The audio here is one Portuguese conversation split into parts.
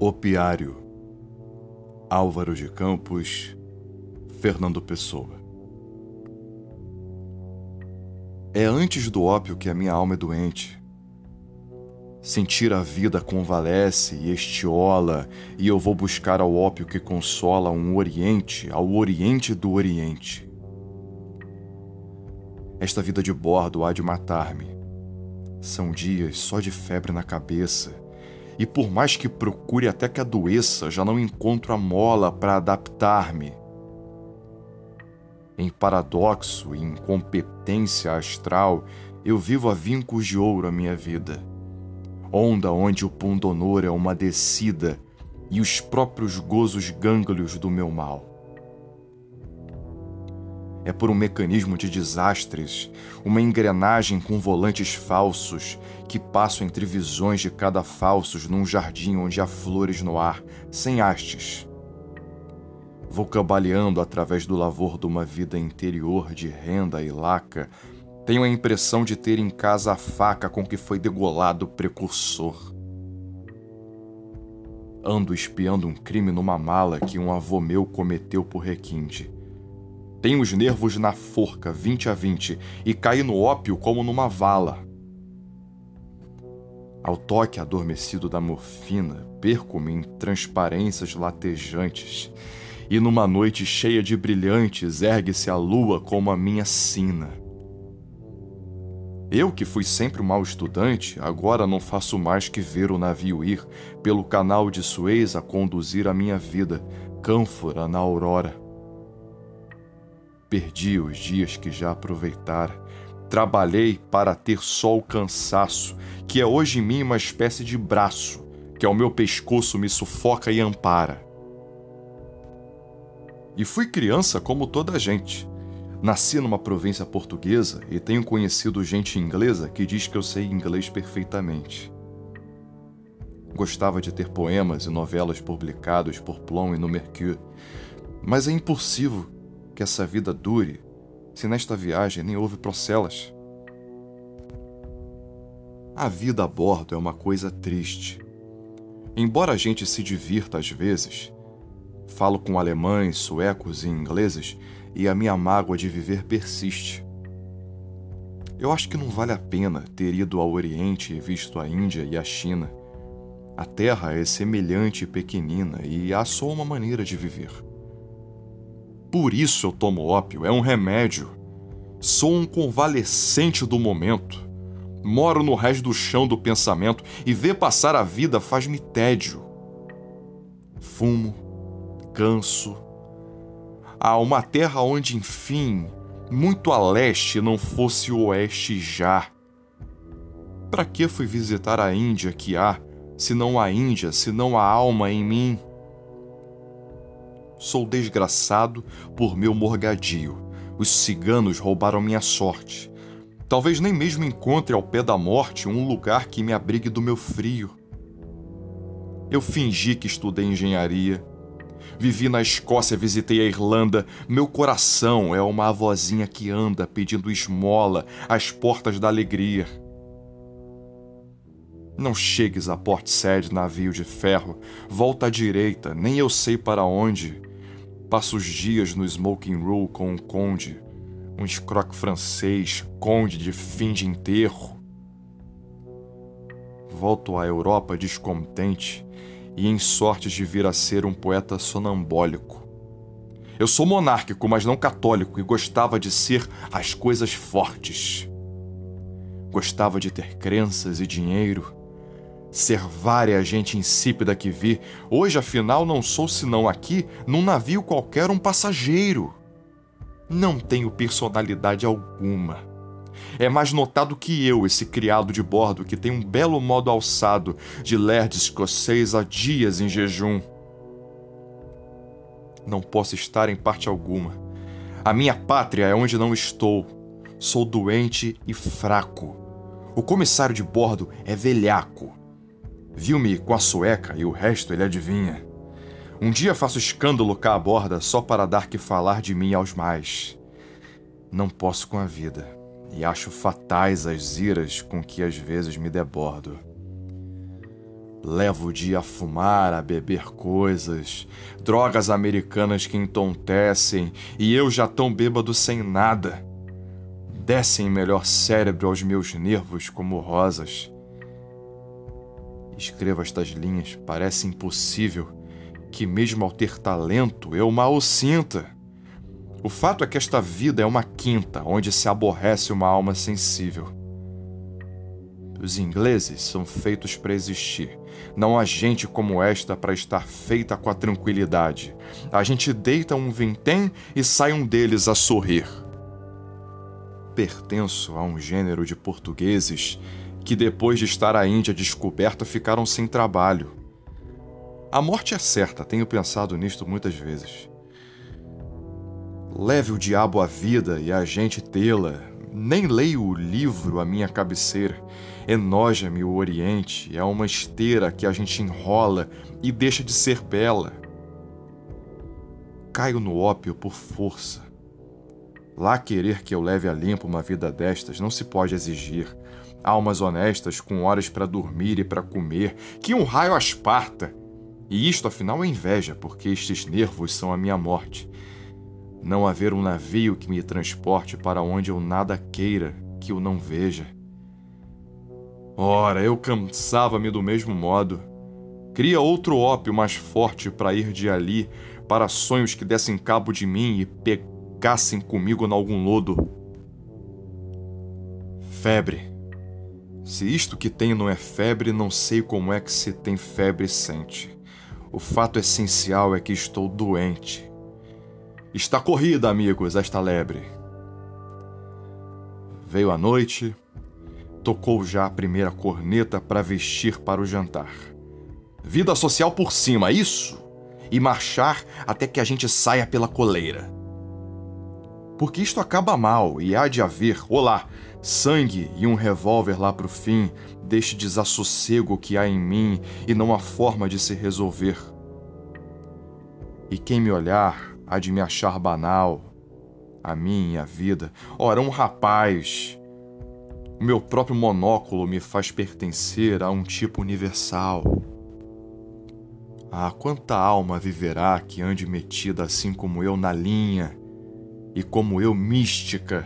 Opiário Álvaro de Campos Fernando Pessoa É antes do ópio que a minha alma é doente. Sentir a vida convalesce e estiola, e eu vou buscar ao ópio que consola um Oriente, ao Oriente do Oriente. Esta vida de bordo há de matar-me. São dias só de febre na cabeça e por mais que procure até que adoeça, já não encontro a mola para adaptar-me. Em paradoxo e incompetência astral, eu vivo a vincos de ouro a minha vida. Onda onde o pundonor é uma descida e os próprios gozos gânglios do meu mal é por um mecanismo de desastres, uma engrenagem com volantes falsos que passo entre visões de cada falsos num jardim onde há flores no ar, sem hastes. Vou cambaleando através do lavor de uma vida interior de renda e laca. Tenho a impressão de ter em casa a faca com que foi degolado o precursor. Ando espiando um crime numa mala que um avô meu cometeu por requinte tenho os nervos na forca, 20 a 20, e caí no ópio como numa vala. Ao toque adormecido da morfina, perco-me em transparências latejantes, e numa noite cheia de brilhantes ergue-se a lua como a minha sina. Eu, que fui sempre um mau estudante, agora não faço mais que ver o navio ir pelo canal de Suez a conduzir a minha vida, cânfora na aurora. Perdi os dias que já aproveitara. Trabalhei para ter só o cansaço, que é hoje em mim uma espécie de braço, que ao meu pescoço me sufoca e ampara. E fui criança como toda a gente. Nasci numa província portuguesa e tenho conhecido gente inglesa que diz que eu sei inglês perfeitamente. Gostava de ter poemas e novelas publicados por Plon e no Mercure, mas é impossível que essa vida dure se nesta viagem nem houve procelas? A vida a bordo é uma coisa triste. Embora a gente se divirta às vezes, falo com alemães, suecos e ingleses e a minha mágoa de viver persiste. Eu acho que não vale a pena ter ido ao Oriente e visto a Índia e a China. A Terra é semelhante e pequenina e há só uma maneira de viver. Por isso eu tomo ópio, é um remédio. Sou um convalescente do momento. Moro no resto do chão do pensamento e ver passar a vida faz-me tédio. Fumo, canso. Há uma terra onde, enfim, muito a leste não fosse o oeste já. Para que fui visitar a Índia que há, se não a Índia, se não a alma em mim? Sou desgraçado por meu morgadio. Os ciganos roubaram minha sorte. Talvez nem mesmo encontre ao pé da morte um lugar que me abrigue do meu frio. Eu fingi que estudei engenharia. Vivi na Escócia, visitei a Irlanda. Meu coração é uma avózinha que anda pedindo esmola às portas da alegria. Não chegues a Port Said, navio de ferro. Volta à direita, nem eu sei para onde. Passo os dias no smoking room com um conde, um escroque francês, conde de fim de enterro. Volto à Europa descontente e em sorte de vir a ser um poeta sonambólico. Eu sou monárquico, mas não católico, e gostava de ser as coisas fortes. Gostava de ter crenças e dinheiro, Servária gente insípida que vi, hoje afinal não sou senão aqui, num navio qualquer, um passageiro. Não tenho personalidade alguma. É mais notado que eu, esse criado de bordo que tem um belo modo alçado de ler escocês há dias em jejum. Não posso estar em parte alguma. A minha pátria é onde não estou. Sou doente e fraco. O comissário de bordo é velhaco. Viu-me com a sueca e o resto ele adivinha. Um dia faço escândalo cá à borda só para dar que falar de mim aos mais. Não posso com a vida e acho fatais as iras com que às vezes me debordo. Levo o dia a fumar, a beber coisas, drogas americanas que entontecem e eu já tão bêbado sem nada. Descem melhor cérebro aos meus nervos como rosas. Escrevo estas linhas, parece impossível que, mesmo ao ter talento, eu mal o sinta. O fato é que esta vida é uma quinta onde se aborrece uma alma sensível. Os ingleses são feitos para existir. Não há gente como esta para estar feita com a tranquilidade. A gente deita um vintém e sai um deles a sorrir. Pertenço a um gênero de portugueses que, depois de estar a Índia descoberta, ficaram sem trabalho. A morte é certa, tenho pensado nisto muitas vezes. Leve o diabo à vida e a gente tê-la. Nem leio o livro à minha cabeceira. Enoja-me o Oriente, é uma esteira que a gente enrola e deixa de ser bela. Caio no ópio por força. Lá querer que eu leve a limpo uma vida destas não se pode exigir. Almas honestas com horas para dormir e para comer, que um raio asparta! E isto afinal é inveja, porque estes nervos são a minha morte. Não haver um navio que me transporte para onde eu nada queira que o não veja. Ora, eu cansava-me do mesmo modo. Cria outro ópio mais forte para ir de ali, para sonhos que dessem cabo de mim e pegassem comigo em algum lodo. Febre. Se isto que tenho não é febre, não sei como é que se tem febre e sente. O fato essencial é que estou doente. Está corrida, amigos, esta lebre. Veio a noite, tocou já a primeira corneta para vestir para o jantar. Vida social por cima, isso! E marchar até que a gente saia pela coleira. Porque isto acaba mal e há de haver, olá, sangue e um revólver lá pro fim, deste desassossego que há em mim e não há forma de se resolver. E quem me olhar há de me achar banal, a mim e a vida. Ora, um rapaz. O meu próprio monóculo me faz pertencer a um tipo universal. Ah, quanta alma viverá que ande metida assim como eu na linha e como eu mística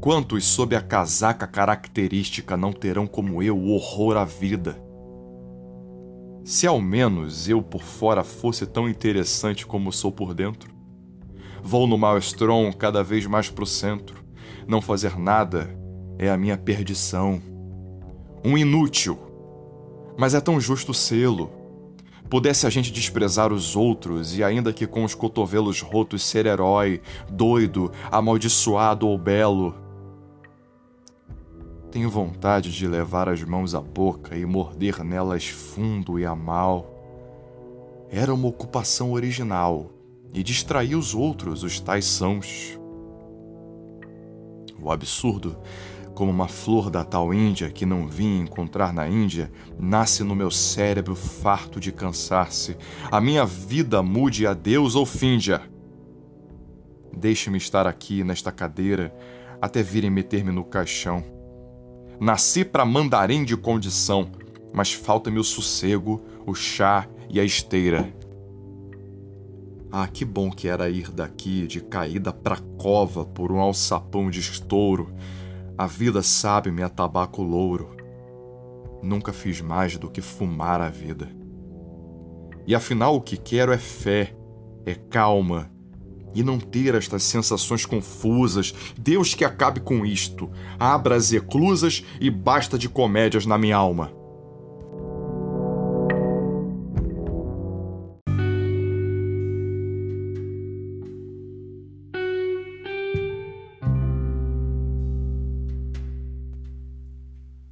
Quantos sob a casaca característica não terão como eu o horror à vida? Se ao menos eu por fora fosse tão interessante como sou por dentro. Vou no maelstrom cada vez mais pro centro. Não fazer nada é a minha perdição. Um inútil. Mas é tão justo sê-lo. Pudesse a gente desprezar os outros e, ainda que com os cotovelos rotos, ser herói, doido, amaldiçoado ou belo, tenho vontade de levar as mãos à boca e morder nelas fundo e a mal. Era uma ocupação original e distrair os outros, os tais sãos. O absurdo, como uma flor da tal Índia que não vim encontrar na Índia, nasce no meu cérebro farto de cansar-se. A minha vida mude a Deus ou finja. Deixe-me estar aqui nesta cadeira até virem meter-me no caixão Nasci para mandarim de condição, mas falta-me o sossego, o chá e a esteira. Ah, que bom que era ir daqui de caída pra cova por um alçapão de estouro. A vida sabe-me a tabaco louro. Nunca fiz mais do que fumar a vida. E afinal o que quero é fé, é calma, e não ter estas sensações confusas. Deus que acabe com isto. Abra as eclusas e basta de comédias na minha alma.